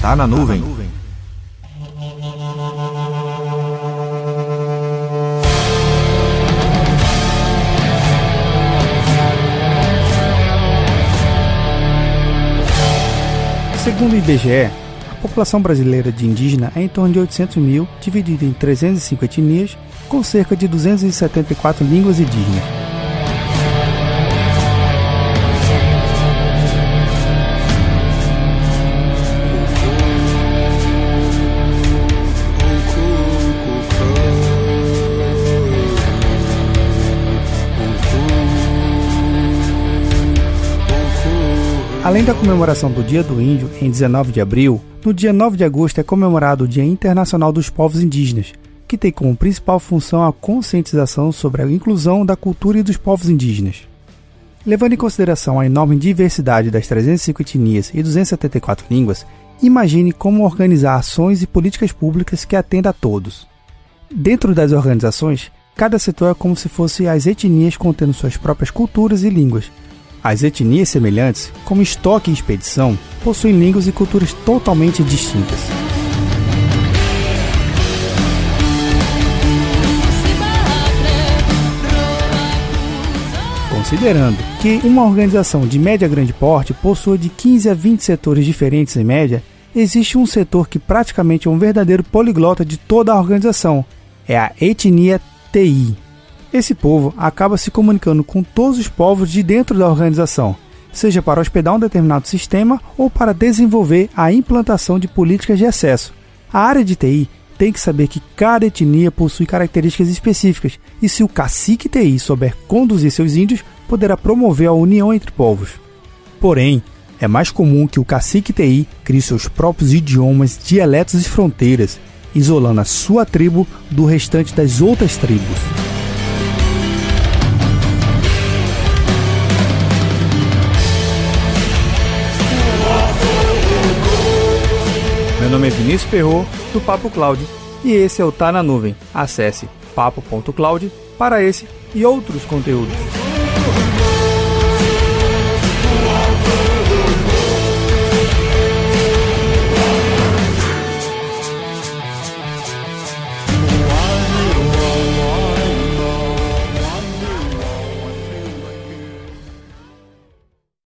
Tá na nuvem. Segundo o IBGE, a população brasileira de indígena é em torno de 800 mil, dividida em 305 etnias, com cerca de 274 línguas indígenas. Além da comemoração do Dia do Índio em 19 de abril, no dia 9 de agosto é comemorado o Dia Internacional dos Povos Indígenas, que tem como principal função a conscientização sobre a inclusão da cultura e dos povos indígenas. Levando em consideração a enorme diversidade das 305 etnias e 274 línguas, imagine como organizar ações e políticas públicas que atendam a todos. Dentro das organizações, cada setor é como se fosse as etnias contendo suas próprias culturas e línguas, as etnias semelhantes, como estoque e expedição, possuem línguas e culturas totalmente distintas. Considerando que uma organização de média grande porte possua de 15 a 20 setores diferentes em média, existe um setor que praticamente é um verdadeiro poliglota de toda a organização, é a etnia TI. Esse povo acaba se comunicando com todos os povos de dentro da organização, seja para hospedar um determinado sistema ou para desenvolver a implantação de políticas de acesso. A área de TI tem que saber que cada etnia possui características específicas e se o cacique TI souber conduzir seus índios, poderá promover a união entre povos. Porém, é mais comum que o cacique TI crie seus próprios idiomas, dialetos e fronteiras, isolando a sua tribo do restante das outras tribos. Meu nome é Vinícius Ferro do Papo Cloud e esse é o Tá na Nuvem. Acesse papo.cloud para esse e outros conteúdos.